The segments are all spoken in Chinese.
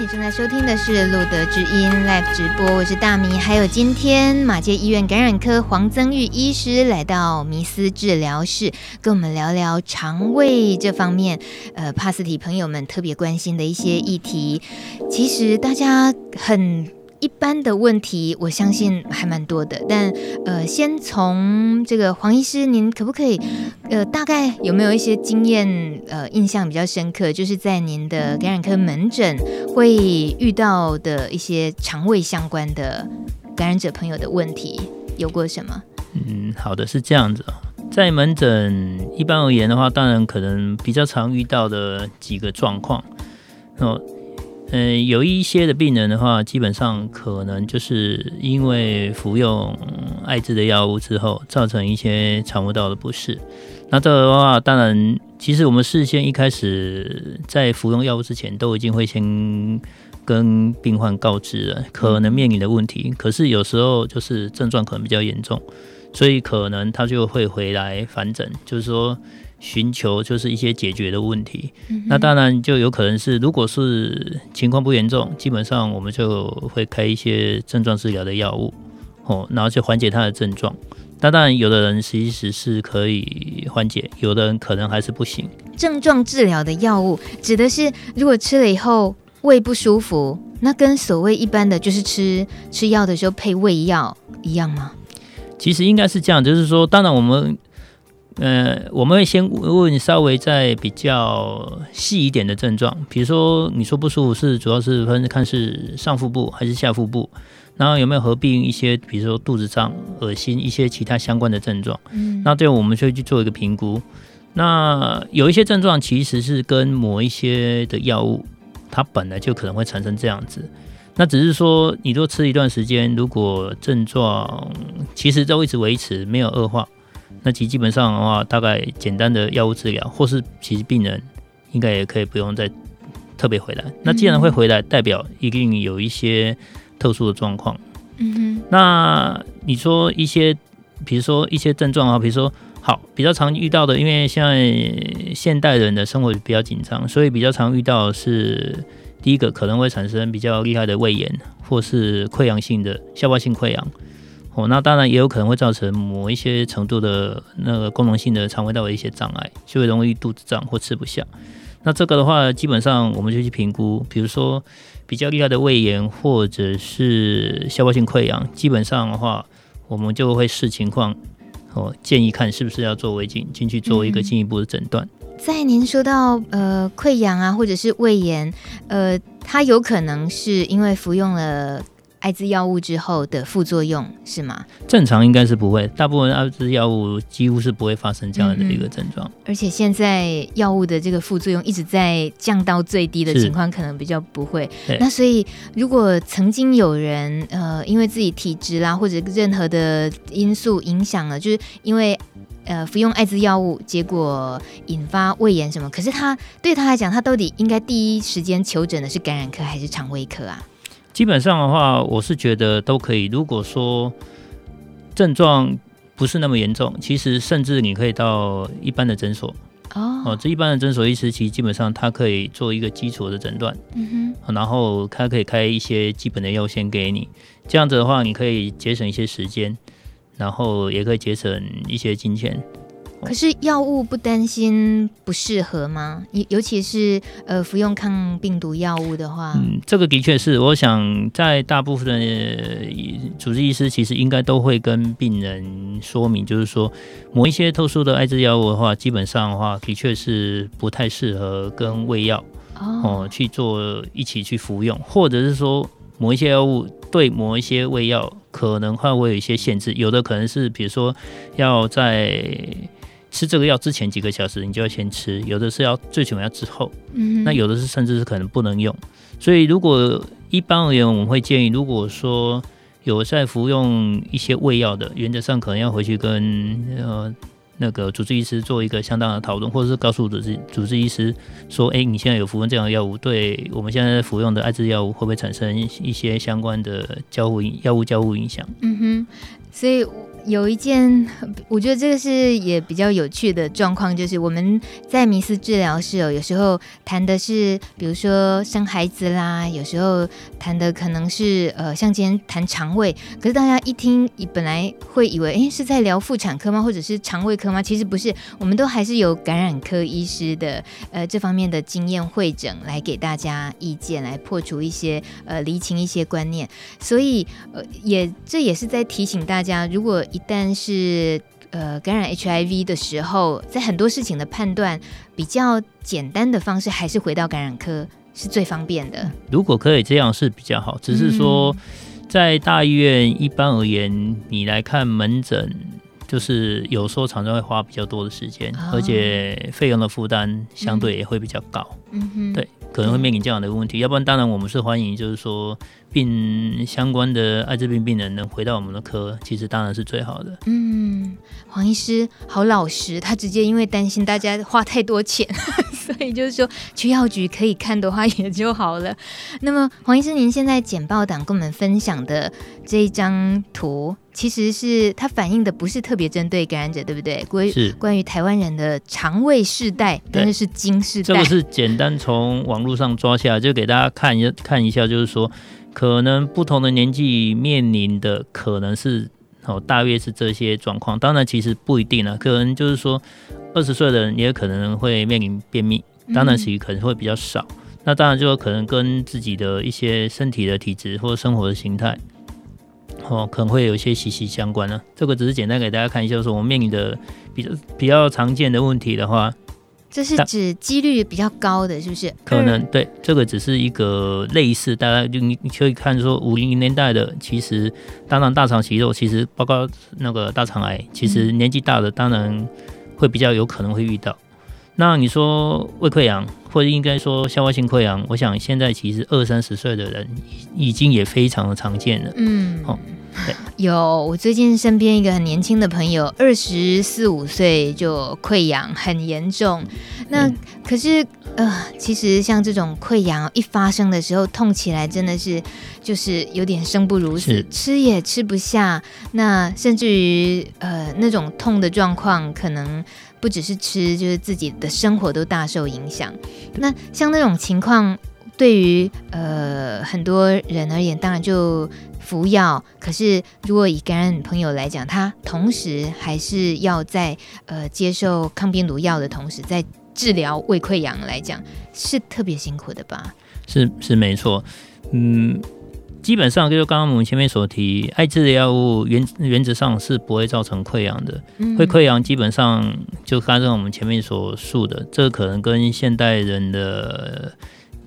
你正在收听的是路德之音 Live 直播，我是大米，还有今天马街医院感染科黄增玉医师来到迷思治疗室，跟我们聊聊肠胃这方面，呃，帕斯体朋友们特别关心的一些议题。其实大家很。一般的问题，我相信还蛮多的。但呃，先从这个黄医师，您可不可以呃，大概有没有一些经验呃，印象比较深刻，就是在您的感染科门诊会遇到的一些肠胃相关的感染者朋友的问题，有过什么？嗯，好的，是这样子。在门诊一般而言的话，当然可能比较常遇到的几个状况哦。嗯，有一些的病人的话，基本上可能就是因为服用艾滋的药物之后，造成一些肠胃道的不适。那这个的话，当然，其实我们事先一开始在服用药物之前，都已经会先跟病患告知了可能面临的问题。可是有时候就是症状可能比较严重，所以可能他就会回来返诊，就是说。寻求就是一些解决的问题，嗯、那当然就有可能是，如果是情况不严重，基本上我们就会开一些症状治疗的药物，哦，然后去缓解他的症状。那当然，有的人其实是可以缓解，有的人可能还是不行。症状治疗的药物指的是，如果吃了以后胃不舒服，那跟所谓一般的就是吃吃药的时候配胃药一样吗？其实应该是这样，就是说，当然我们。呃，我们会先问稍微再比较细一点的症状，比如说你说不舒服是主要是分看是上腹部还是下腹部，然后有没有合并一些，比如说肚子胀、恶心一些其他相关的症状。嗯，那对我们就会去做一个评估。那有一些症状其实是跟某一些的药物，它本来就可能会产生这样子。那只是说，你多吃一段时间，如果症状其实都一直维持，没有恶化。那其基本上的话，大概简单的药物治疗，或是其实病人应该也可以不用再特别回来。那既然会回来，代表一定有一些特殊的状况。嗯哼。那你说一些，比如说一些症状啊，比如说好比较常遇到的，因为现在现代人的生活比较紧张，所以比较常遇到的是第一个可能会产生比较厉害的胃炎，或是溃疡性的消化性溃疡。哦，那当然也有可能会造成某一些程度的那个功能性的肠胃道的一些障碍，就会容易肚子胀或吃不下。那这个的话，基本上我们就去评估，比如说比较厉害的胃炎或者是消化性溃疡，基本上的话，我们就会视情况哦，建议看是不是要做胃镜进去做一个进一步的诊断。嗯。在您说到呃溃疡啊，或者是胃炎，呃，它有可能是因为服用了。艾滋药物之后的副作用是吗？正常应该是不会，大部分艾滋药物几乎是不会发生这样的一个症状。嗯。而且现在药物的这个副作用一直在降到最低的情况，可能比较不会。那所以，如果曾经有人呃，因为自己体质啦，或者任何的因素影响了，就是因为呃服用艾滋药物，结果引发胃炎什么，可是他对他来讲，他到底应该第一时间求诊的是感染科还是肠胃科啊？基本上的话，我是觉得都可以。如果说症状不是那么严重，其实甚至你可以到一般的诊所哦。哦，这一般的诊所医师其实基本上他可以做一个基础的诊断，嗯哼，然后他可以开一些基本的药先给你。这样子的话，你可以节省一些时间，然后也可以节省一些金钱。可是药物不担心不适合吗？尤尤其是呃服用抗病毒药物的话，嗯，这个的确是，我想在大部分的主治医师其实应该都会跟病人说明，就是说某一些特殊的艾滋药物的话，基本上的话的确是不太适合跟胃药哦。去做一起去服用，或者是说某一些药物对某一些胃药可能会会有一些限制，有的可能是比如说要在吃这个药之前几个小时，你就要先吃；有的是要最起码要之后，嗯，那有的是甚至是可能不能用。所以，如果一般而言，我们会建议，如果说有在服用一些胃药的，原则上可能要回去跟呃那个主治医师做一个相当的讨论，或者是告诉主治主治医师说：“哎，你现在有服用这样的药物，对我们现在服用的艾滋药物会不会产生一些相关的交互药物交互影响？”嗯哼，所以。有一件，我觉得这个是也比较有趣的状况，就是我们在迷思治疗室哦，有时候谈的是，比如说生孩子啦，有时候谈的可能是呃，像今天谈肠胃，可是大家一听，本来会以为，诶，是在聊妇产科吗？或者是肠胃科吗？其实不是，我们都还是有感染科医师的呃这方面的经验会诊来给大家意见，来破除一些呃厘清一些观念，所以呃也这也是在提醒大家，如果一旦是呃感染 HIV 的时候，在很多事情的判断比较简单的方式，还是回到感染科是最方便的。如果可以这样是比较好，只是说在大医院一般而言，你来看门诊，就是有时候常常会花比较多的时间，哦、而且费用的负担相对也会比较高。嗯哼，对，可能会面临这样的问题。嗯、要不然，当然我们是欢迎，就是说。病相关的艾滋病病人能回到我们的科，其实当然是最好的。嗯，黄医师好老实，他直接因为担心大家花太多钱，所以就是说去药局可以看的话也就好了。那么黄医师，您现在简报档跟我们分享的这一张图，其实是它反映的不是特别针对感染者，对不对？关于是关于台湾人的肠胃世代，但是是经世代。这个是简单从网络上抓下来，就给大家看一看一下，就是说。可能不同的年纪面临的可能是哦，大约是这些状况。当然，其实不一定啊，可能就是说二十岁的人也可能会面临便秘，当然其实可能会比较少。嗯、那当然就可能跟自己的一些身体的体质或生活的形态哦，可能会有一些息息相关呢、啊。这个只是简单给大家看一下，就是说我们面临的比较比较常见的问题的话。这是指几率比较高的，是不是？可能对，这个只是一个类似，大家就你你可以看说五零年代的，其实当然大肠息肉，其实包括那个大肠癌，其实年纪大的当然会比较有可能会遇到。那你说胃溃疡，或者应该说消化性溃疡，我想现在其实二三十岁的人已经也非常的常见了。嗯，好。有，我最近身边一个很年轻的朋友，二十四五岁就溃疡很严重。那、嗯、可是呃，其实像这种溃疡一发生的时候，痛起来真的是就是有点生不如死，吃也吃不下。那甚至于呃那种痛的状况，可能不只是吃，就是自己的生活都大受影响。那像那种情况，对于呃很多人而言，当然就。服药，可是如果以感染朋友来讲，他同时还是要在呃接受抗病毒药的同时，在治疗胃溃疡来讲，是特别辛苦的吧？是是没错，嗯，基本上就刚刚我们前面所提，艾滋的药物原原则上是不会造成溃疡的，嗯、会溃疡基本上就刚刚我们前面所述的，这可能跟现代人的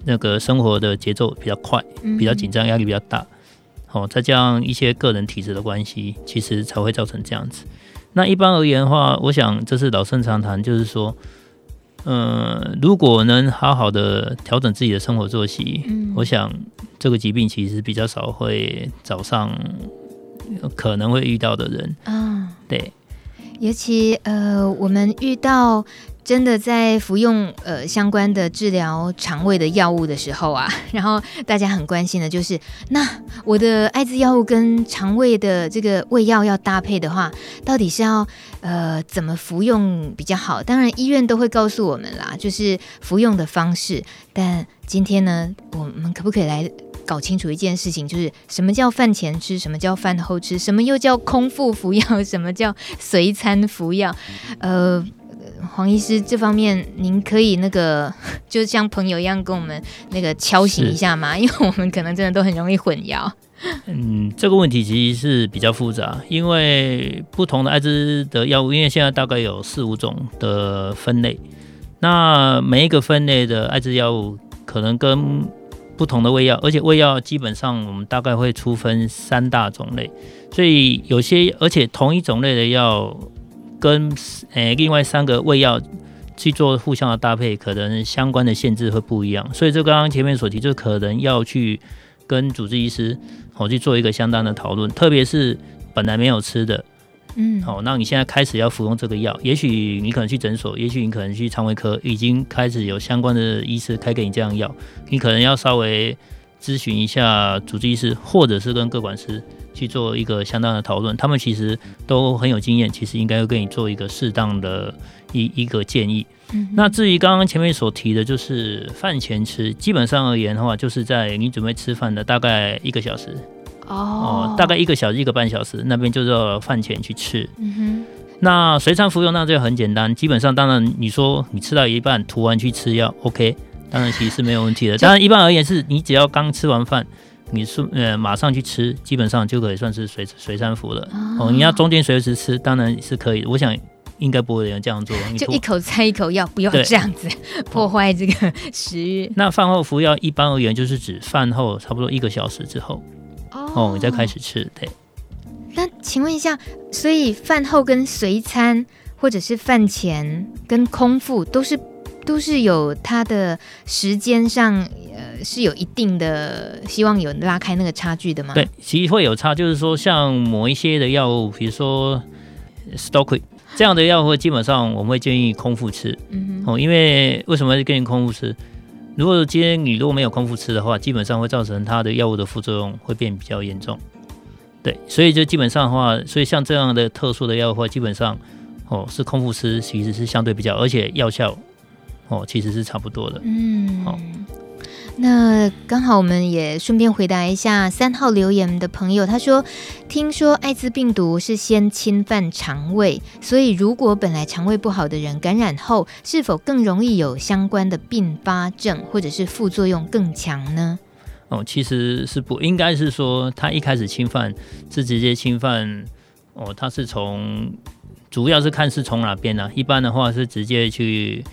那个生活的节奏比较快，比较紧张，压力比较大。哦，再加上一些个人体质的关系，其实才会造成这样子。那一般而言的话，我想这是老生常谈，就是说，嗯、呃，如果能好好的调整自己的生活作息，嗯、我想这个疾病其实比较少会找上可能会遇到的人。嗯，对，尤其呃，我们遇到。真的在服用呃相关的治疗肠胃的药物的时候啊，然后大家很关心的就是，那我的艾滋药物跟肠胃的这个胃药要搭配的话，到底是要呃怎么服用比较好？当然医院都会告诉我们啦，就是服用的方式。但今天呢，我们可不可以来搞清楚一件事情，就是什么叫饭前吃，什么叫饭后吃，什么又叫空腹服药，什么叫随餐服药？呃。黄医师，这方面您可以那个，就像朋友一样跟我们那个敲醒一下吗？因为我们可能真的都很容易混淆。嗯，这个问题其实是比较复杂，因为不同的艾滋的药物，因为现在大概有四五种的分类，那每一个分类的艾滋药物可能跟不同的胃药，而且胃药基本上我们大概会粗分三大种类，所以有些而且同一种类的药。跟诶、欸、另外三个胃药去做互相的搭配，可能相关的限制会不一样，所以这刚刚前面所提，就可能要去跟主治医师好去做一个相当的讨论，特别是本来没有吃的，嗯，好，那你现在开始要服用这个药，也许你可能去诊所，也许你可能去肠胃科，已经开始有相关的医师开给你这样药，你可能要稍微咨询一下主治医师，或者是跟各管师去做一个相当的讨论，他们其实都很有经验，其实应该会跟你做一个适当的一一个建议。嗯、那至于刚刚前面所提的，就是饭前吃，基本上而言的话，就是在你准备吃饭的大概一个小时哦，哦，大概一个小时一个半小时，那边就叫饭前去吃。嗯哼，那随餐服用那就很简单，基本上当然你说你吃到一半涂完去吃药，OK，当然其实是没有问题的。当然一般而言是你只要刚吃完饭。你是呃马上去吃，基本上就可以算是随随餐服了。哦，你要中间随时吃，当然是可以。我想应该不会有人这样做，就一口菜一口药，不要这样子 破坏这个食欲。那饭后服药，一般而言就是指饭后差不多一个小时之后哦，哦，你再开始吃。对。那请问一下，所以饭后跟随餐，或者是饭前跟空腹，都是都是有它的时间上。是有一定的希望有拉开那个差距的吗？对，其实会有差，就是说像某一些的药物，比如说 Stolquid 这样的药物，基本上我们会建议空腹吃。嗯哼，哦，因为为什么会建议空腹吃？如果今天你如果没有空腹吃的话，基本上会造成它的药物的副作用会变比较严重。对，所以就基本上的话，所以像这样的特殊的药物的话，基本上哦是空腹吃，其实是相对比较，而且药效哦其实是差不多的。嗯，好。那刚好，我们也顺便回答一下三号留言的朋友。他说：“听说艾滋病毒是先侵犯肠胃，所以如果本来肠胃不好的人感染后，是否更容易有相关的并发症，或者是副作用更强呢？”哦，其实是不应该是说他一开始侵犯是直接侵犯哦，他是从主要是看是从哪边呢、一般的话是直接去。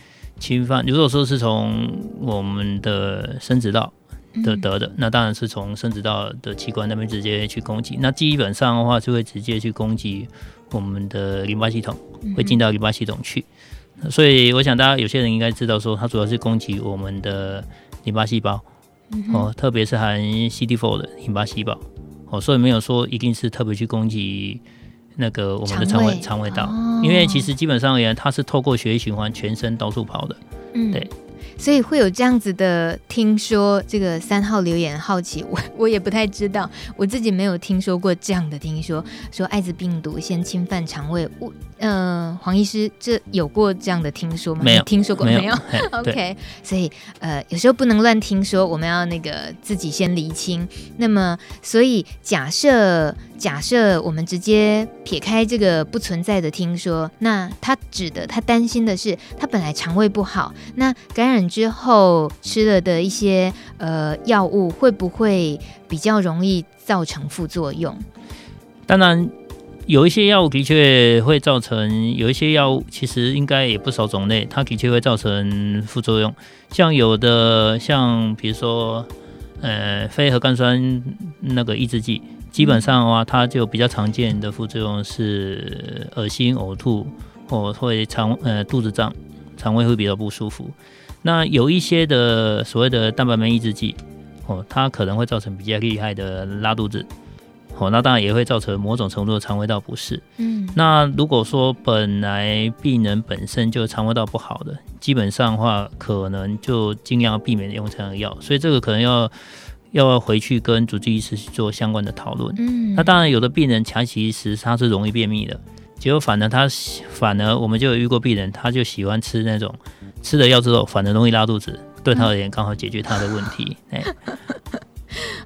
侵犯，如果说是从我们的生殖道的得的，那当然是从生殖道的器官那边直接去攻击。那基本上的话，就会直接去攻击我们的淋巴系统，会进到淋巴系统去。所以，我想大家有些人应该知道，说它主要是攻击我们的淋巴细胞，哦，特别是含 CD4 的淋巴细胞，哦，所以没有说一定是特别去攻击。那个我们的肠胃肠胃道，哦，因为其实基本上而言，它是透过血液循环全身到处跑的，嗯，对。所以会有这样子的听说，这个三号留言好奇，我 我也不太知道，我自己没有听说过这样的听说，说艾滋病毒先侵犯肠胃。我呃，黄医师，这有过这样的听说吗？没有听说过没有，没有？OK，所以呃，有时候不能乱听说，我们要那个自己先厘清。那么，所以假设假设我们直接撇开这个不存在的听说，那他指的他担心的是，他本来肠胃不好，那感染。之后吃了的一些呃药物会不会比较容易造成副作用？当然，有一些药物的确会造成，有一些药物其实应该也不少种类，它的确会造成副作用。像有的像比如说呃非核苷酸那个抑制剂，基本上的话，它就比较常见的副作用是恶心、呕吐，或会肠呃肚子胀，肠胃会比较不舒服。那有一些的所谓的蛋白酶抑制剂，哦，它可能会造成比较厉害的拉肚子，哦，那当然也会造成某种程度的肠胃道不适。嗯，那如果说本来病人本身就肠胃道不好的，基本上的话，可能就尽量避免用这样的药。所以这个可能要要回去跟主治医师去做相关的讨论。嗯，那当然有的病人长期吃他是容易便秘的，结果反而他反而我们就有遇过病人，他就喜欢吃那种。吃了药之后，反而容易拉肚子，对他而言刚好解决他的问题。哎，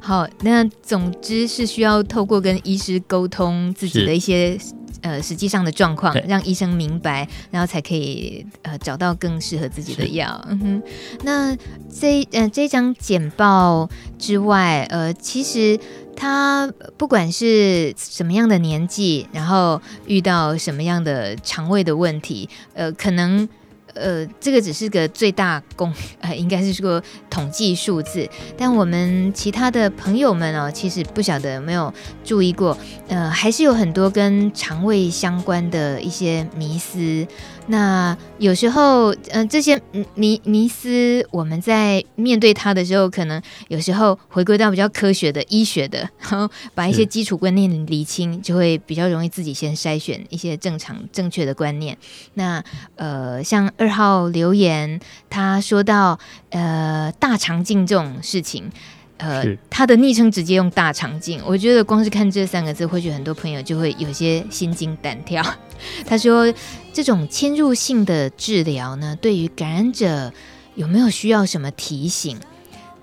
好，那总之是需要透过跟医师沟通自己的一些呃实际上的状况，让医生明白，然后才可以呃找到更适合自己的药。嗯哼，那这呃这张简报之外，呃，其实他不管是什么样的年纪，然后遇到什么样的肠胃的问题，呃，可能。呃，这个只是个最大公，呃，应该是说统计数字。但我们其他的朋友们哦，其实不晓得有没有注意过，呃，还是有很多跟肠胃相关的一些迷思。那有时候，嗯、呃，这些迷迷思，我们在面对它的时候，可能有时候回归到比较科学的医学的，然后把一些基础观念理清，就会比较容易自己先筛选一些正常正确的观念。那呃，像二号留言，他说到呃大肠镜这种事情，呃，他的昵称直接用大肠镜，我觉得光是看这三个字，或许很多朋友就会有些心惊胆跳。他说，这种侵入性的治疗呢，对于感染者有没有需要什么提醒？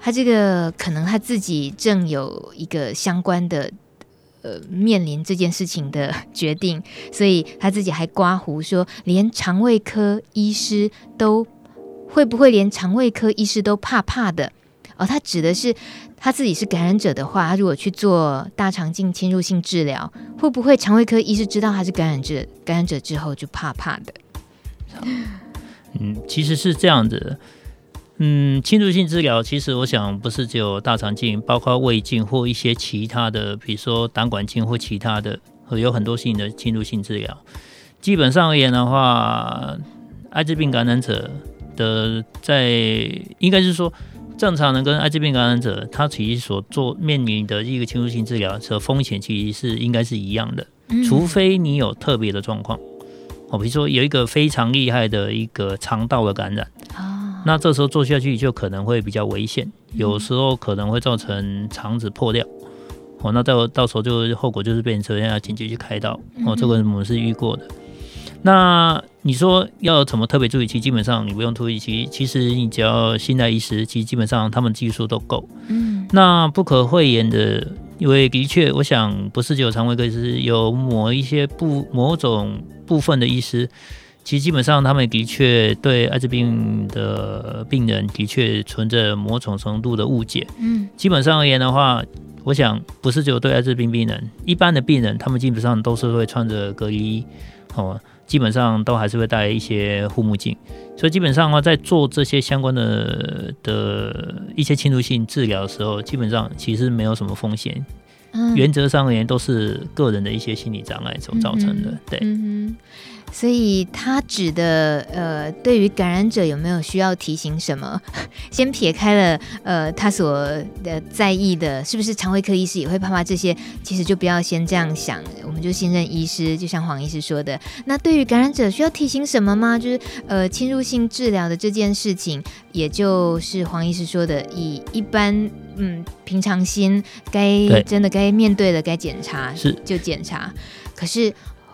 他这个可能他自己正有一个相关的呃面临这件事情的决定，所以他自己还刮胡说，连肠胃科医师都会不会连肠胃科医师都怕怕的。哦，他指的是他自己是感染者的话，他如果去做大肠镜侵入性治疗，会不会肠胃科医师知道他是感染者，感染者之后就怕怕的？嗯，其实是这样的。嗯，侵入性治疗其实我想不是只有大肠镜，包括胃镜或一些其他的，比如说胆管镜或其他的，有很多性的侵入性治疗。基本上而言的话，艾滋病感染者的在应该是说。正常人跟艾滋病感染者，他其实所做面临的一个侵入性治疗的风险，其实是应该是一样的，除非你有特别的状况。哦，比如说有一个非常厉害的一个肠道的感染，那这时候做下去就可能会比较危险，有时候可能会造成肠子破掉。哦，那到到时候就后果就是变成要紧急去开刀。哦，这个我们是遇过的。那你说要怎么特别注意？其实基本上你不用注意，其其实你只要信赖医师，其实基本上他们技术都够。嗯，那不可讳言的，因为的确，我想不是只有肠胃科医师，有某一些部某种部分的医师，其实基本上他们的确对艾滋病的病人的确存着某种程度的误解。嗯，基本上而言的话，我想不是只有对艾滋病病人，一般的病人他们基本上都是会穿着隔离衣，哦。基本上都还是会戴一些护目镜，所以基本上的话，在做这些相关的的一些侵入性治疗的时候，基本上其实没有什么风险。嗯，原则上而言，都是个人的一些心理障碍所造成的。对。嗯所以他指的呃，对于感染者有没有需要提醒什么？先撇开了呃，他所的在意的是不是肠胃科医师也会怕怕这些，其实就不要先这样想，我们就信任医师。就像黄医师说的，那对于感染者需要提醒什么吗？就是呃，侵入性治疗的这件事情，也就是黄医师说的，以一般嗯平常心，该真的该面对的该检查是就检查，可是。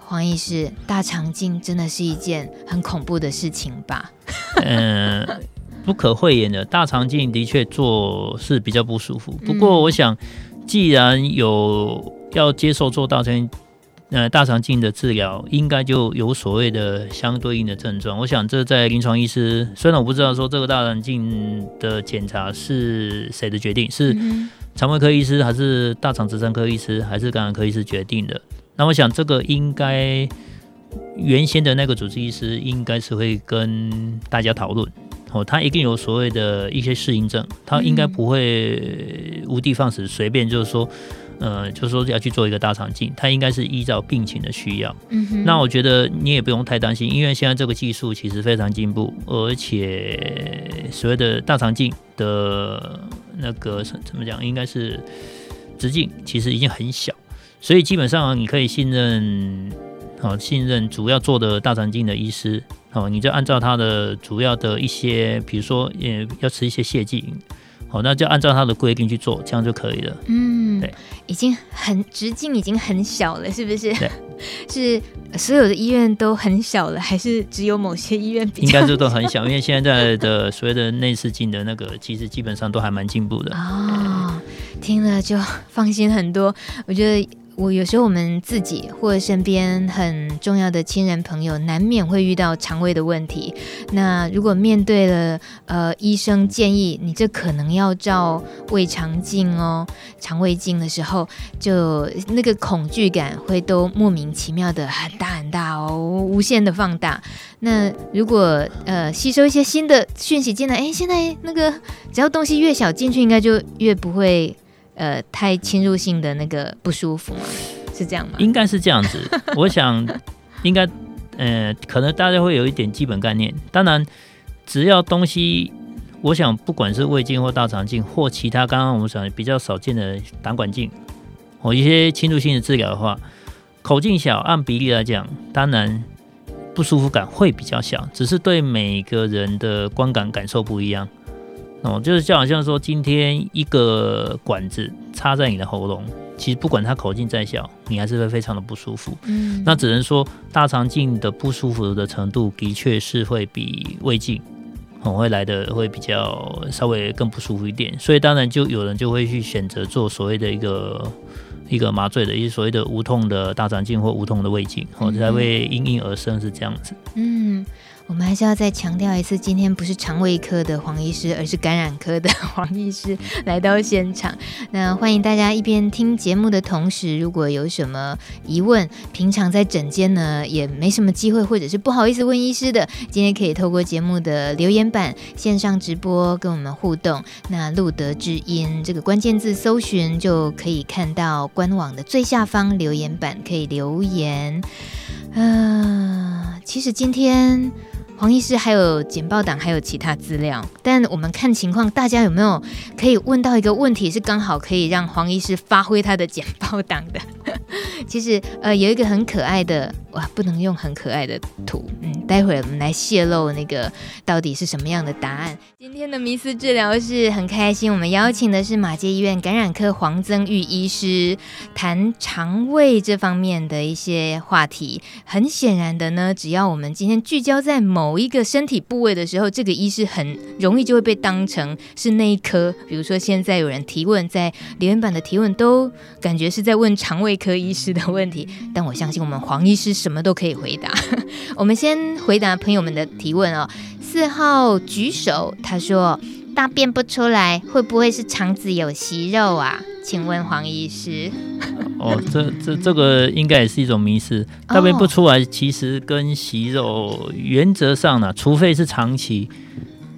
黄医师，大肠镜真的是一件很恐怖的事情吧？嗯，不可讳言的，大肠镜的确做是比较不舒服。不过，我想，既然有要接受做大肠呃大肠镜的治疗，应该就有所谓的相对应的症状。我想，这在临床医师，虽然我不知道说这个大肠镜的检查是谁的决定，是肠胃科医师还是大肠直肠科医师还是感染科医师决定的。那我想，这个应该原先的那个主治医师应该是会跟大家讨论哦，他一定有所谓的一些适应症，他应该不会无的放矢，随便就是说，呃，就是说要去做一个大肠镜，他应该是依照病情的需要。嗯哼。那我觉得你也不用太担心，因为现在这个技术其实非常进步，而且所谓的大肠镜的那个怎么讲，应该是直径其实已经很小。所以基本上你可以信任，好信任主要做的大肠镜的医师，好，你就按照他的主要的一些，比如说也要吃一些泻剂，好，那就按照他的规定去做，这样就可以了。嗯，对，已经很直径已经很小了，是不是？对，是所有的医院都很小了，还是只有某些医院比较？应该是都很小，因为现在的所谓的内视镜的那个，其实基本上都还蛮进步的。哦，听了就放心很多，我觉得。我有时候我们自己或身边很重要的亲人朋友，难免会遇到肠胃的问题。那如果面对了呃医生建议你这可能要照胃肠镜哦、肠胃镜的时候，就那个恐惧感会都莫名其妙的很大很大哦，无限的放大。那如果呃吸收一些新的讯息进来，哎，现在那个只要东西越小进去，应该就越不会。呃，太侵入性的那个不舒服吗？是这样吗？应该是这样子。我想，应该，呃，可能大家会有一点基本概念。当然，只要东西，我想，不管是胃镜或大肠镜或其他刚刚我们讲比较少见的胆管镜，或一些侵入性的治疗的话，口径小，按比例来讲，当然不舒服感会比较小，只是对每个人的观感感受不一样。哦，就是就好像说，今天一个管子插在你的喉咙，其实不管它口径再小，你还是会非常的不舒服。嗯，那只能说大肠镜的不舒服的程度，的确是会比胃镜哦会来的会比较稍微更不舒服一点。所以当然就有人就会去选择做所谓的一个一个麻醉的，一些所谓的无痛的大肠镜或无痛的胃镜，哦才会应运而生是这样子。嗯。我们还是要再强调一次，今天不是肠胃科的黄医师，而是感染科的 黄医师来到现场。那欢迎大家一边听节目的同时，如果有什么疑问，平常在诊间呢也没什么机会，或者是不好意思问医师的，今天可以透过节目的留言板线上直播跟我们互动。那路德知音这个关键字搜寻就可以看到官网的最下方留言板，可以留言。嗯、其实今天。黄医师还有简报档，还有其他资料，但我们看情况，大家有没有可以问到一个问题，是刚好可以让黄医师发挥他的简报档的？其实，呃，有一个很可爱的，哇，不能用很可爱的图，嗯，待会儿我们来泄露那个到底是什么样的答案。今天的迷思治疗是很开心，我们邀请的是马偕医院感染科黄增玉医师，谈肠胃这方面的一些话题。很显然的呢，只要我们今天聚焦在某一个身体部位的时候，这个医师很容易就会被当成是那一科。比如说，现在有人提问，在留言板的提问都感觉是在问肠胃科医师的问题，但我相信我们黄医师什么都可以回答。我们先回答朋友们的提问哦。四号举手，他说大便不出来，会不会是肠子有息肉啊？请问黄医师。哦，这这这个应该也是一种迷失。大便不出来，其实跟息肉原则上呢，除非是长期。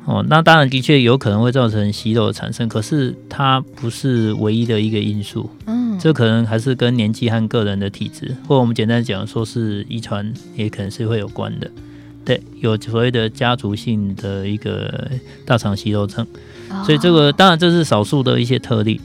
哦，那当然的确有可能会造成息肉的产生，可是它不是唯一的一个因素。嗯，这可能还是跟年纪和个人的体质，或我们简单讲说是遗传，也可能是会有关的。对，有所谓的家族性的一个大肠息肉症，所以这个当然这是少数的一些特例。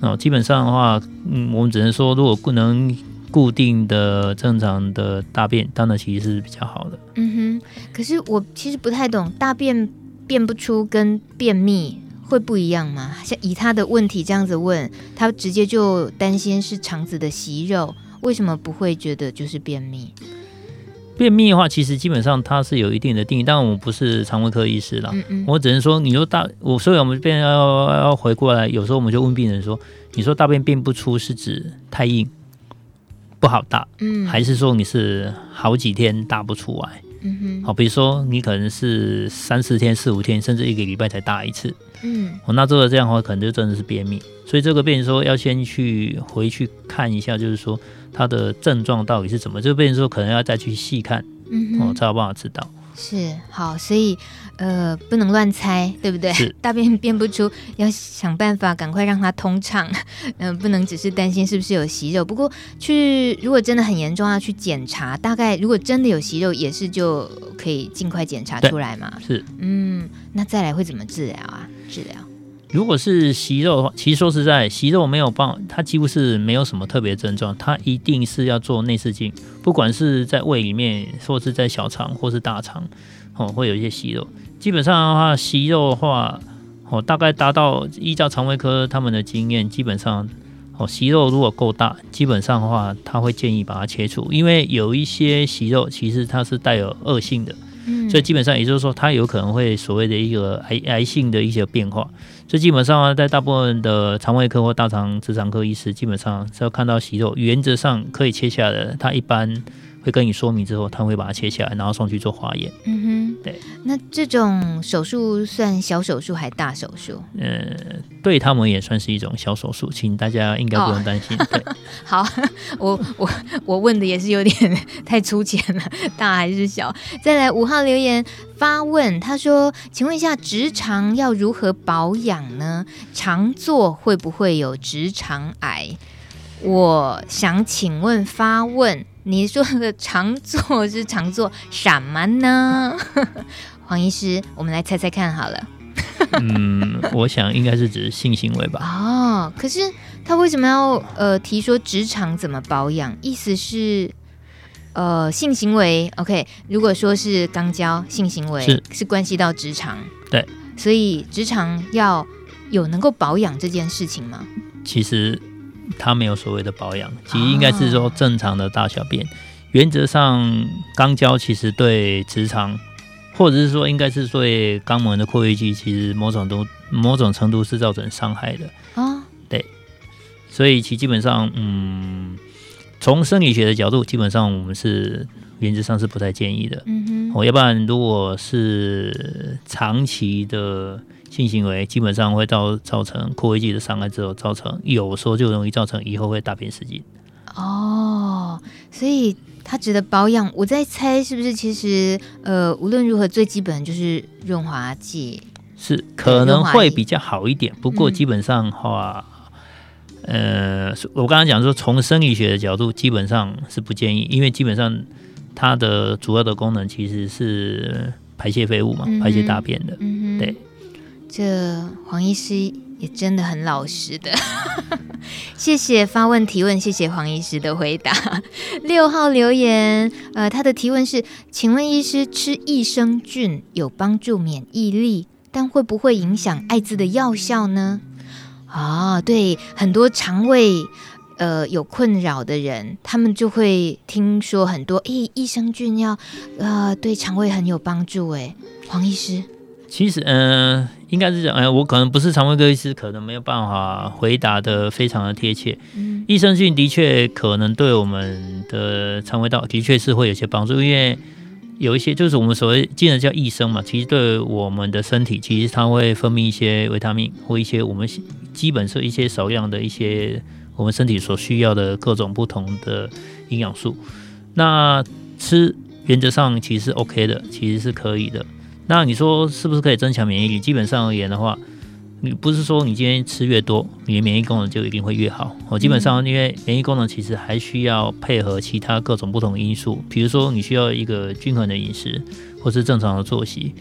哦，基本上的话，嗯，我们只能说，如果不能固定的正常的大便，当然其实是比较好的。嗯哼，可是我其实不太懂大便。便不出跟便秘会不一样吗？像以他的问题这样子问，他直接就担心是肠子的息肉，为什么不会觉得就是便秘？便秘的话，其实基本上它是有一定的定义，但我们不是肠胃科医师啦，嗯嗯，我只能说，你说大我，所以我们这边要要回过来，有时候我们就问病人说，你说大便便不出是指太硬不好大，嗯，还是说你是好几天大不出来？嗯哼，好，比如说你可能是三四天、四五天，甚至一个礼拜才大一次，嗯，哦，那做了这样的话，可能就真的是便秘，所以这个变成说要先去回去看一下，就是说它的症状到底是怎么，这个变成说可能要再去细看，嗯，哦，才有办法知道。是好，所以呃，不能乱猜，对不对？是大便便不出，要想办法赶快让它通畅。嗯、呃，不能只是担心是不是有息肉。不过去如果真的很严重，要去检查。大概如果真的有息肉，也是就可以尽快检查出来嘛。是，嗯，那再来会怎么治疗啊？治疗？如果是息肉的话，其实说实在，息肉没有办法，它几乎是没有什么特别症状，它一定是要做内视镜，不管是在胃里面，或是在小肠，或是大肠，哦，会有一些息肉。基本上的话，息肉的话，哦，大概达到依照肠胃科他们的经验，基本上，哦，息肉如果够大，基本上的话，他会建议把它切除，因为有一些息肉其实它是带有恶性的。所以基本上也就是说，它有可能会所谓的一个癌癌性的一些变化。所以基本上在大部分的肠胃科或大肠直肠科医师，基本上只要看到息肉，原则上可以切下的，它一般。会跟你说明之后，他会把它切下来，然后送去做化验。嗯哼，对。那这种手术算小手术还大手术？呃，对他们也算是一种小手术，请大家应该不用担心。哦、对，好，我我我问的也是有点 太粗浅了，大还是小？再来五号留言发问，他说：“请问一下，直肠要如何保养呢？常坐会不会有直肠癌？”我想请问发问。你说的常做是常做什么呢？黄医师，我们来猜猜看好了。嗯，我想应该是指性行为吧。哦，可是他为什么要呃提说直肠怎么保养？意思是呃性行为？OK，如果说是肛交性行为是，是关系到直肠。对。所以直肠要有能够保养这件事情吗？其实它没有所谓的保养，其实应该是说正常的大小便。哦、原则上，肛交其实对直肠，或者是说应该是对肛门的括约肌，其实某种都某种程度是造成伤害的啊。哦、对，所以其基本上，嗯，从生理学的角度，基本上我们是。原则上是不太建议的，嗯哼，哦，要不然如果是长期的性行为，基本上会造造成括约肌的伤害之后，造成有时候就容易造成以后会大便失禁。哦，所以它值得保养。我在猜是不是其实呃，无论如何最基本就是润滑剂，是可能会比较好一点。不过基本上的话，嗯、呃，我刚刚讲说从生理学的角度，基本上是不建议，因为基本上。它的主要的功能其实是排泄废物嘛，嗯、排泄大便的。嗯、哼对，这黄医师也真的很老实的，谢谢发问提问，谢谢黄医师的回答。六号留言，呃，他的提问是：请问医师，吃益生菌有帮助免疫力，但会不会影响艾滋的药效呢？啊、哦，对，很多肠胃。呃，有困扰的人，他们就会听说很多，诶，益生菌要，呃，对肠胃很有帮助。诶，黄医师，其实，嗯、呃，应该是这样，哎，我可能不是肠胃科医师，可能没有办法回答的非常的贴切。嗯，益生菌的确可能对我们的肠胃道的确是会有些帮助，因为有一些就是我们所谓既然叫益生嘛，其实对我们的身体，其实它会分泌一些维他命或一些我们基本是一些少量的一些。我们身体所需要的各种不同的营养素，那吃原则上其实是 OK 的，其实是可以的。那你说是不是可以增强免疫力？基本上而言的话，你不是说你今天吃越多，你的免疫功能就一定会越好。哦，基本上因为免疫功能其实还需要配合其他各种不同的因素，比如说你需要一个均衡的饮食，或是正常的作息。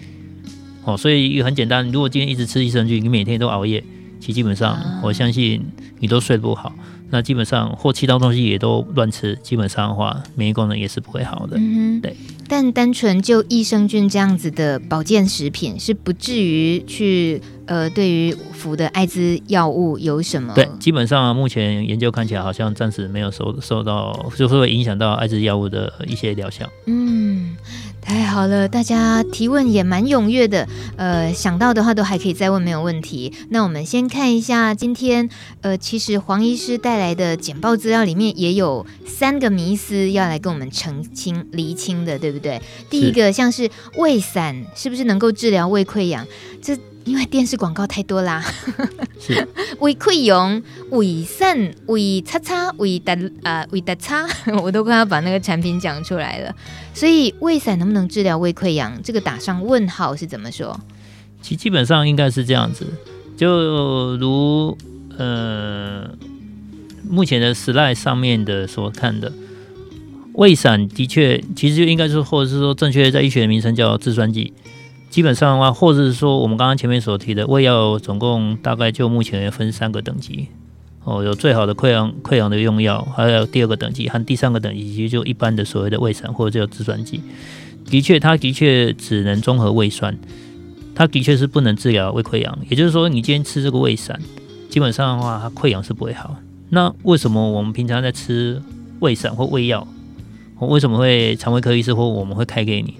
哦，所以很简单，如果今天一直吃益生菌，你每天都熬夜。其基本上，我相信你都睡不好，那基本上或其他东西也都乱吃，基本上的话，免疫功能也是不会好的。嗯哼，对。但单纯就益生菌这样子的保健食品，是不至于去呃，对于服的艾滋药物有什么？对，基本上目前研究看起来好像暂时没有受受到，就是会影响到艾滋药物的一些疗效。嗯。太好了，大家提问也蛮踊跃的，呃，想到的话都还可以再问，没有问题。那我们先看一下今天，呃，其实黄医师带来的简报资料里面也有三个迷思要来跟我们澄清、厘清的，对不对？第一个像是胃散是不是能够治疗胃溃疡？这因为电视广告太多啦，是 胃溃疡、胃散、胃叉叉、胃大啊、胃大叉，我都快要把那个产品讲出来了。所以胃散能不能治疗胃溃疡？这个打上问号是怎么说？其基本上应该是这样子，就如呃目前的 slide 上面的所看的，胃散的确其实就应该是或者是说正确在医学的名称叫制酸剂。基本上的话，或者是说我们刚刚前面所提的胃药，总共大概就目前分三个等级哦，有最好的溃疡溃疡的用药，还有第二个等级和第三个等级，其实就一般的所谓的胃散或者叫制酸剂。的确，它的确只能中和胃酸，它的确是不能治疗胃溃疡。也就是说，你今天吃这个胃散，基本上的话，它溃疡是不会好。那为什么我们平常在吃胃散或胃药，为什么会肠胃科医师或我们会开给你？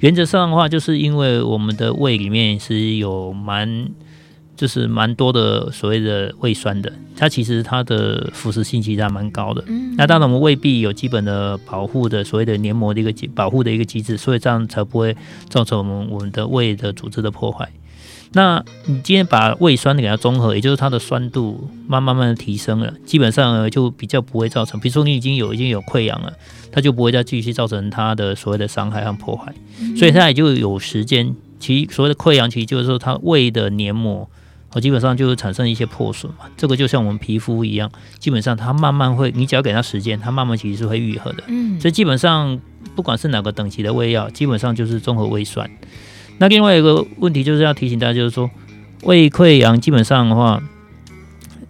原则上的话，就是因为我们的胃里面是有蛮，就是蛮多的所谓的胃酸的，它其实它的腐蚀性其实还蛮高的。嗯，那当然我们胃壁有基本的保护的所谓的黏膜的一个保护的一个机制，所以这样才不会造成我们我们的胃的组织的破坏。那你今天把胃酸给它中和，也就是它的酸度慢慢慢的提升了，基本上就比较不会造成，比如说你已经有已经有溃疡了，它就不会再继续造成它的所谓的伤害和破坏，嗯、所以它也就有时间。其所谓的溃疡，其实就是说它胃的黏膜，哦，基本上就是产生一些破损嘛。这个就像我们皮肤一样，基本上它慢慢会，你只要给它时间，它慢慢其实是会愈合的。嗯，所以基本上不管是哪个等级的胃药，基本上就是综合胃酸。那另外一个问题就是要提醒大家，就是说胃溃疡基本上的话，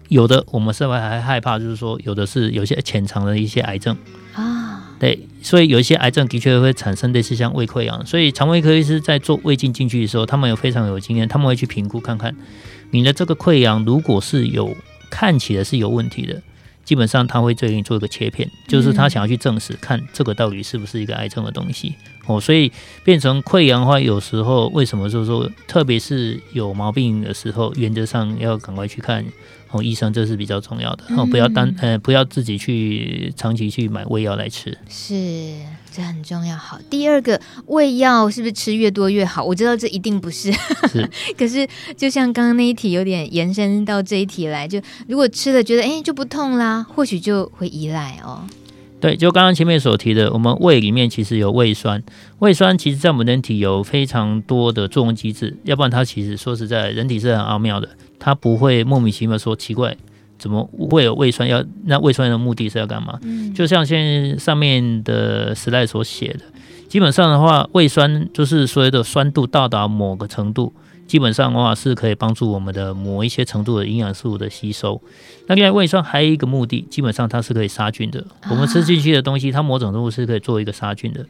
有的我们社会还害怕，就是说有的是有些潜藏的一些癌症啊。对，所以有一些癌症的确会产生类似像胃溃疡，所以肠胃科医师在做胃镜进去的时候，他们有非常有经验，他们会去评估看看你的这个溃疡如果是有看起来是有问题的。基本上他会对你做一个切片，就是他想要去证实看这个到底是不是一个癌症的东西哦，所以变成溃疡的话，有时候为什么就是说，特别是有毛病的时候，原则上要赶快去看。哦，医生，这是比较重要的哦，不要单呃，不要自己去长期去买胃药来吃，是，这很重要。好，第二个胃药是不是吃越多越好？我知道这一定不是，是 可是就像刚刚那一题有点延伸到这一题来，就如果吃了觉得哎就不痛啦，或许就会依赖哦。对，就刚刚前面所提的，我们胃里面其实有胃酸，胃酸其实在我们人体有非常多的作用机制，要不然它其实说实在，人体是很奥妙的。他不会莫名其妙说奇怪，怎么会有胃酸要？那胃酸的目的是要干嘛？嗯，就像现在上面的时代所写的，基本上的话，胃酸就是所谓的酸度到达某个程度，基本上的话是可以帮助我们的某一些程度的营养素的吸收。那另外，胃酸还有一个目的，基本上它是可以杀菌的。我们吃进去的东西，它某种程度是可以做一个杀菌的。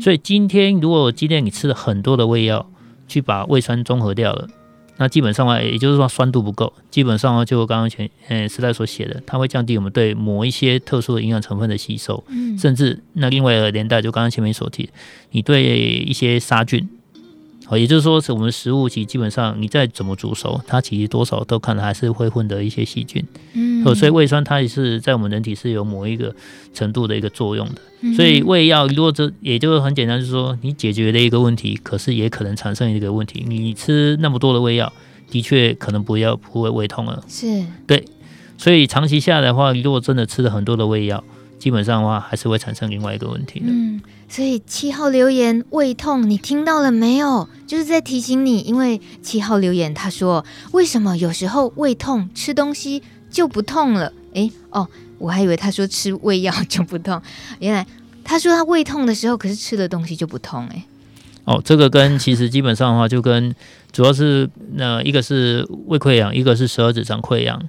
所以今天如果今天你吃了很多的胃药，去把胃酸中和掉了。那基本上啊，也就是说酸度不够，基本上就刚刚前呃时代所写的，它会降低我们对某一些特殊的营养成分的吸收，嗯，甚至那另外一个年代就刚刚前面所提，你对一些杀菌。好，也就是说，是我们食物其实基本上你再怎么煮熟，它其实多少都可能还是会混得一些细菌。嗯，所以胃酸它也是在我们人体是有某一个程度的一个作用的。嗯、所以胃药如果这也就是很简单，就是说你解决了一个问题，可是也可能产生一个问题。你吃那么多的胃药，的确可能不要不会胃痛了。是，对。所以长期下来的话，如果真的吃了很多的胃药，基本上的话还是会产生另外一个问题的。嗯。所以七号留言胃痛，你听到了没有？就是在提醒你，因为七号留言他说，为什么有时候胃痛吃东西就不痛了？诶，哦，我还以为他说吃胃药就不痛，原来他说他胃痛的时候，可是吃的东西就不痛。诶，哦，这个跟其实基本上的话，就跟主要是那一个是胃溃疡，一个是十二指肠溃疡。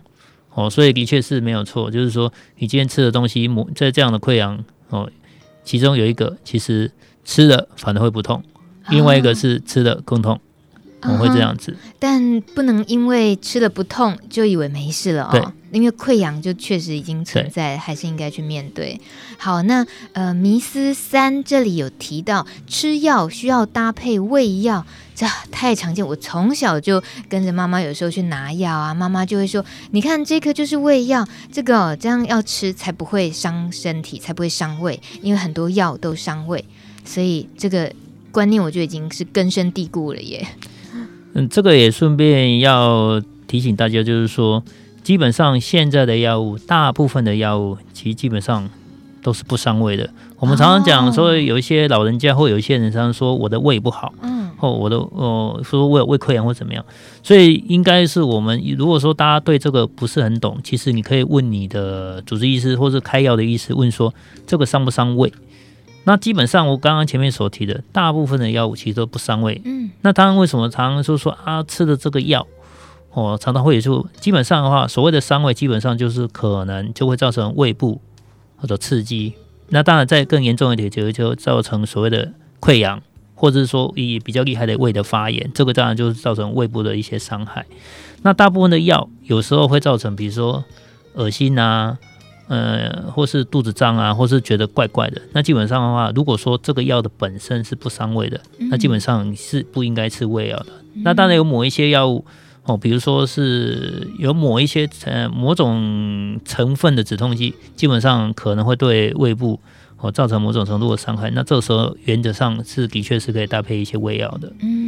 哦，所以的确是没有错，就是说你今天吃的东西，在这样的溃疡哦。其中有一个，其实吃了反而会不痛，另外一个是吃了更痛，我、哦、会这样子。但不能因为吃了不痛就以为没事了哦，对因为溃疡就确实已经存在，还是应该去面对。好，那呃，迷思三这里有提到吃药需要搭配胃药。这太常见，我从小就跟着妈妈，有时候去拿药啊，妈妈就会说：“你看这颗就是胃药，这个、哦、这样要吃才不会伤身体，才不会伤胃，因为很多药都伤胃，所以这个观念我就已经是根深蒂固了耶。”嗯，这个也顺便要提醒大家，就是说，基本上现在的药物，大部分的药物其实基本上都是不伤胃的。我们常常讲说，有一些老人家或有一些人常常说我的胃不好。嗯或我的哦，说我有胃溃疡或怎么样，所以应该是我们如果说大家对这个不是很懂，其实你可以问你的主治医师或是开药的医师，问说这个伤不伤胃？那基本上我刚刚前面所提的，大部分的药物其实都不伤胃。嗯，那当然为什么常常说说啊吃的这个药哦，常常会有就基本上的话，所谓的伤胃，基本上就是可能就会造成胃部或者刺激。那当然再更严重一点，就就造成所谓的溃疡。或者是说以比较厉害的胃的发炎，这个当然就是造成胃部的一些伤害。那大部分的药有时候会造成，比如说恶心啊，呃，或是肚子胀啊，或是觉得怪怪的。那基本上的话，如果说这个药的本身是不伤胃的，那基本上是不应该吃胃药的。那当然有某一些药物哦，比如说是有某一些呃某种成分的止痛剂，基本上可能会对胃部。哦，造成某种程度的伤害，那这个时候原则上是的确是可以搭配一些胃药的。嗯，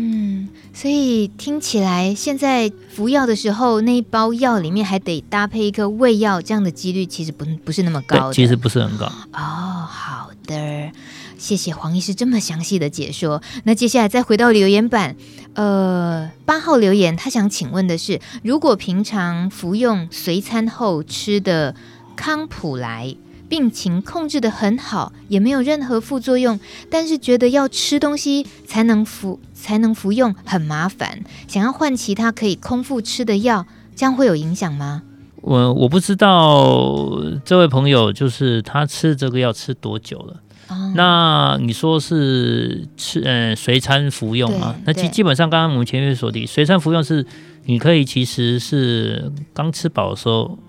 所以听起来现在服药的时候，那一包药里面还得搭配一颗胃药，这样的几率其实不不是那么高的。其实不是很高。哦，好的，谢谢黄医师这么详细的解说。那接下来再回到留言板，呃，八号留言，他想请问的是，如果平常服用随餐后吃的康普莱。病情控制得很好，也没有任何副作用，但是觉得要吃东西才能服才能服用很麻烦，想要换其他可以空腹吃的药，这样会有影响吗？我我不知道这位朋友就是他吃这个药吃多久了，哦、那你说是吃呃随餐服用啊？那基基本上刚刚我们前面所提，随餐服用是你可以其实是刚吃饱的时候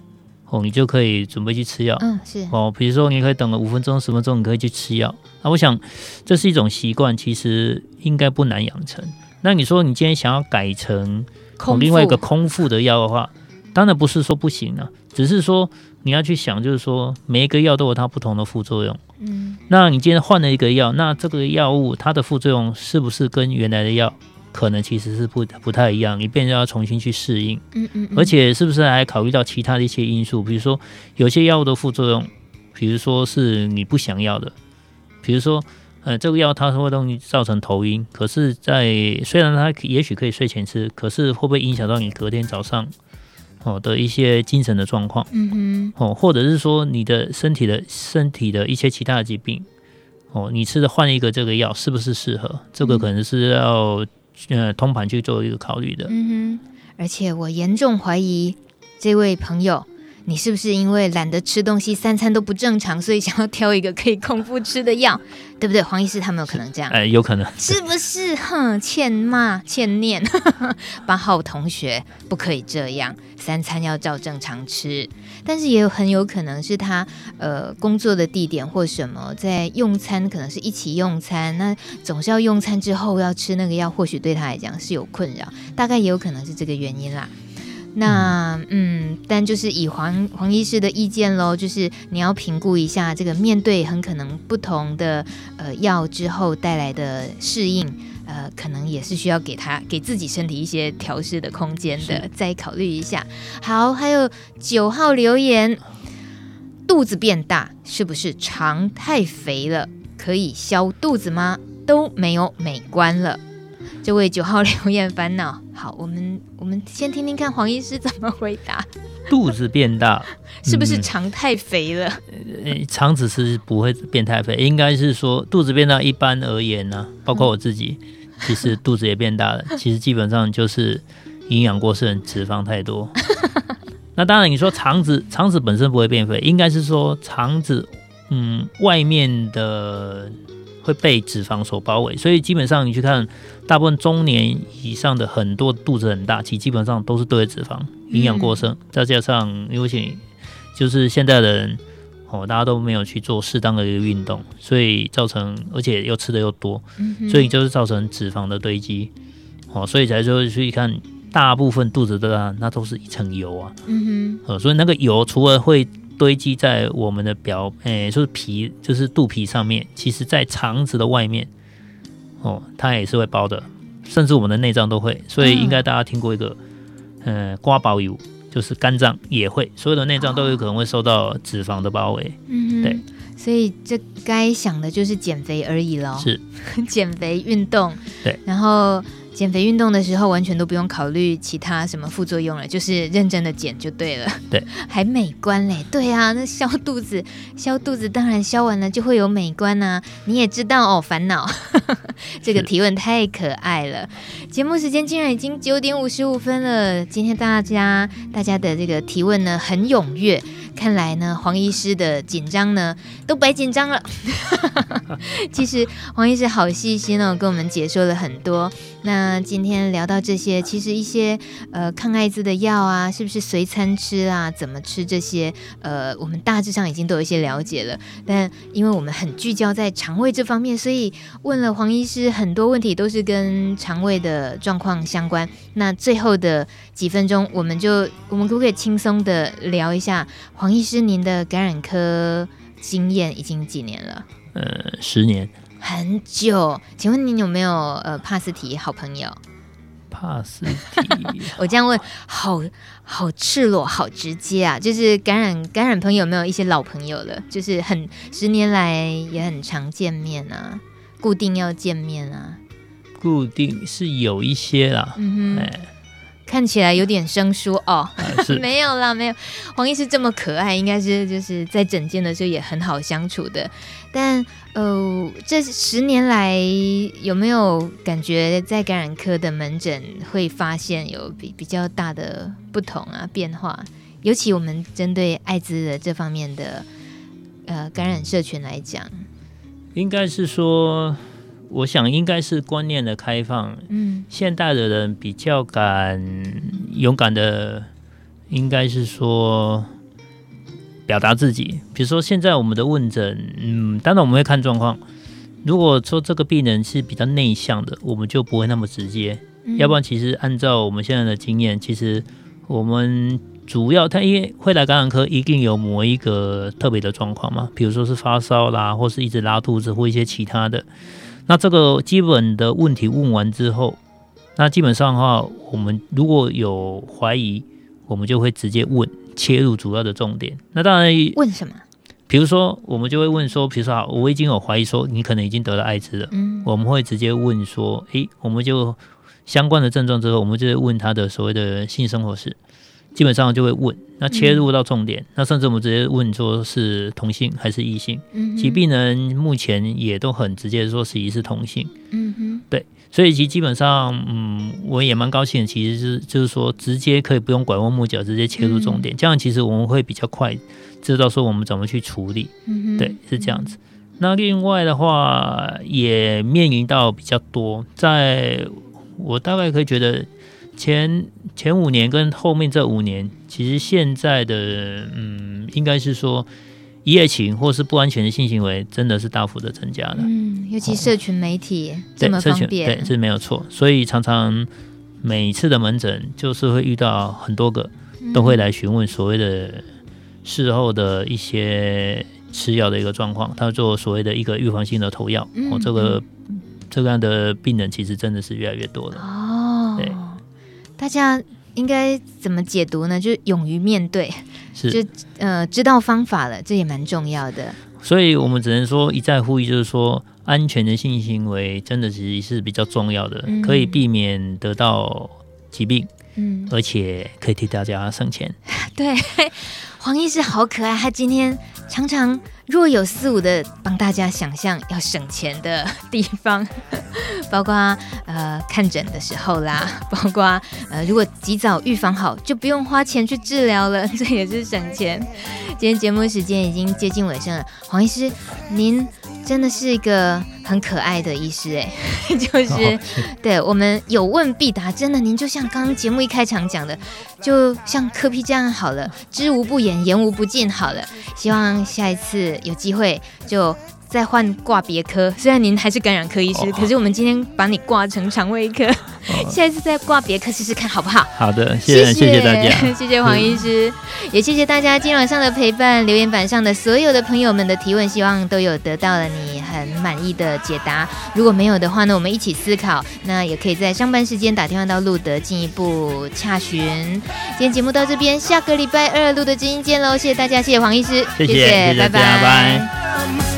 哦，你就可以准备去吃药。嗯，是哦，比如说你可以等个五分钟十分钟，你可以去吃药。那我想这是一种习惯，其实应该不难养成。那你说你今天想要改成另外一个空腹的药的话，当然不是说不行啊，只是说你要去想，就是说每一个药都有它不同的副作用。嗯，那你今天换了一个药，那这个药物它的副作用是不是跟原来的药可能其实是不不太一样？你变成要重新去适应。嗯嗯，而且是不是还考虑到其他的一些因素？比如说有些药物的副作用，比如说是你不想要的，比如说。呃，这个药它会容易造成头晕，可是在，在虽然它也许可以睡前吃，可是会不会影响到你隔天早上哦的一些精神的状况？嗯哼，哦，或者是说你的身体的身体的一些其他的疾病，哦，你吃的换一个这个药是不是适合？这个可能是要呃通盘去做一个考虑的。嗯哼，而且我严重怀疑这位朋友。你是不是因为懒得吃东西，三餐都不正常，所以想要挑一个可以空腹吃的药，对不对？黄医师他们有可能这样？哎，有可能，是不是？哼，欠骂欠念，八号同学不可以这样，三餐要照正常吃。但是也有很有可能是他呃工作的地点或什么，在用餐可能是一起用餐，那总是要用餐之后要吃那个药，或许对他来讲是有困扰，大概也有可能是这个原因啦。那嗯，但就是以黄黄医师的意见喽，就是你要评估一下这个面对很可能不同的呃药之后带来的适应，呃，可能也是需要给他给自己身体一些调试的空间的，再考虑一下。好，还有九号留言，肚子变大是不是肠太肥了？可以消肚子吗？都没有美观了。这位九号留言烦恼，好，我们我们先听听看黄医师怎么回答。肚子变大 是不是肠太肥了？嗯，肠子是不会变太肥，应该是说肚子变大。一般而言呢、啊，包括我自己，其实肚子也变大了。其实基本上就是营养过剩，脂肪太多。那当然，你说肠子肠子本身不会变肥，应该是说肠子嗯外面的。会被脂肪所包围，所以基本上你去看，大部分中年以上的很多肚子很大，其实基本上都是堆脂肪营养过剩，再加上因为就是现在的人哦，大家都没有去做适当的一个运动，所以造成而且又吃的又多，所以就是造成脂肪的堆积哦，所以才说去看大部分肚子的啊，那都是一层油啊，嗯哼，所以那个油除了会堆积在我们的表，诶、欸，就是皮，就是肚皮上面。其实，在肠子的外面，哦，它也是会包的，甚至我们的内脏都会。所以，应该大家听过一个，嗯，瓜包油，就是肝脏也会，所有的内脏都有可能会受到脂肪的包围。嗯，对。所以，这该想的就是减肥而已喽。是，减肥运动。对，然后。减肥运动的时候，完全都不用考虑其他什么副作用了，就是认真的减就对了。对，还美观嘞。对啊，那消肚子，消肚子，当然消完了就会有美观啊。你也知道哦，烦恼。这个提问太可爱了。节目时间竟然已经九点五十五分了。今天大家大家的这个提问呢，很踊跃。看来呢，黄医师的紧张呢都白紧张了。其实黄医师好细心哦，跟我们解说了很多。那今天聊到这些，其实一些呃抗艾滋的药啊，是不是随餐吃啊？怎么吃这些？呃，我们大致上已经都有一些了解了。但因为我们很聚焦在肠胃这方面，所以问了黄医师很多问题，都是跟肠胃的状况相关。那最后的几分钟，我们就我们可不可以轻松的聊一下黄？医师，您的感染科经验已经几年了？呃，十年，很久。请问您有没有呃帕斯提好朋友？帕斯提，我这样问，好好赤裸，好直接啊！就是感染感染朋友有没有一些老朋友了？就是很十年来也很常见面啊，固定要见面啊？固定是有一些啦，嗯哼。哎看起来有点生疏哦，没有啦，没有。黄医师这么可爱，应该是就是在诊间的时候也很好相处的。但呃，这十年来有没有感觉在感染科的门诊会发现有比比较大的不同啊变化？尤其我们针对艾滋的这方面的呃感染社群来讲，应该是说，我想应该是观念的开放。嗯，现代的人比较敢勇敢的，应该是说表达自己。比如说现在我们的问诊，嗯，当然我们会看状况。如果说这个病人是比较内向的，我们就不会那么直接。嗯、要不然，其实按照我们现在的经验，其实我们主要他因为会来感染科，一定有某一个特别的状况嘛，比如说是发烧啦，或是一直拉肚子，或一些其他的。那这个基本的问题问完之后，那基本上的话，我们如果有怀疑，我们就会直接问，切入主要的重点。那当然问什么？比如说，我们就会问说，比如说，好，我已经有怀疑说你可能已经得了艾滋了，嗯，我们会直接问说，诶，我们就相关的症状之后，我们就会问他的所谓的性生活史，基本上就会问，那切入到重点，嗯、那甚至我们直接问说是同性还是异性，嗯，其病人目前也都很直接说是疑似同性，嗯哼，对，所以其基本上，嗯，我也蛮高兴的，其实是就是说直接可以不用拐弯抹角，直接切入重点，嗯、这样其实我们会比较快。知道说我们怎么去处理，对，是这样子。那另外的话，也面临到比较多，在我大概可以觉得前前五年跟后面这五年，其实现在的嗯，应该是说一夜情或是不安全的性行为，真的是大幅的增加了。嗯，尤其社群媒体这么方便，对，是没有错。所以常常每次的门诊就是会遇到很多个都会来询问所谓的。事后的一些吃药的一个状况，他做所谓的一个预防性的投药，嗯、哦，这个这个样的病人其实真的是越来越多了。大家应该怎么解读呢？就是勇于面对，是就呃知道方法了，这也蛮重要的。所以我们只能说一再呼吁，就是说安全的性行为真的其实是比较重要的，嗯、可以避免得到疾病，嗯，而且可以替大家省钱。对。黄医师好可爱，他今天常常若有似无的帮大家想象要省钱的地方，包括呃看诊的时候啦，包括呃如果及早预防好，就不用花钱去治疗了，这也是省钱。今天节目时间已经接近尾声了，黄医师您。真的是一个很可爱的医师哎，就是对我们有问必答，真的您就像刚刚节目一开场讲的，就像柯 P 这样好了，知无不言，言无不尽好了。希望下一次有机会就。再换挂别科，虽然您还是感染科医师，哦、可是我们今天把你挂成肠胃科，哦、下一次再挂别科试试看好不好？好的，谢谢谢谢大家，谢谢黄医师，嗯、也谢谢大家今天晚上的陪伴，留言板上的所有的朋友们的提问，希望都有得到了你很满意的解答。如果没有的话呢，我们一起思考，那也可以在上班时间打电话到路德进一步洽询。今天节目到这边，下个礼拜二路德之音见喽，谢谢大家，谢谢黄医师，谢谢，谢谢拜拜。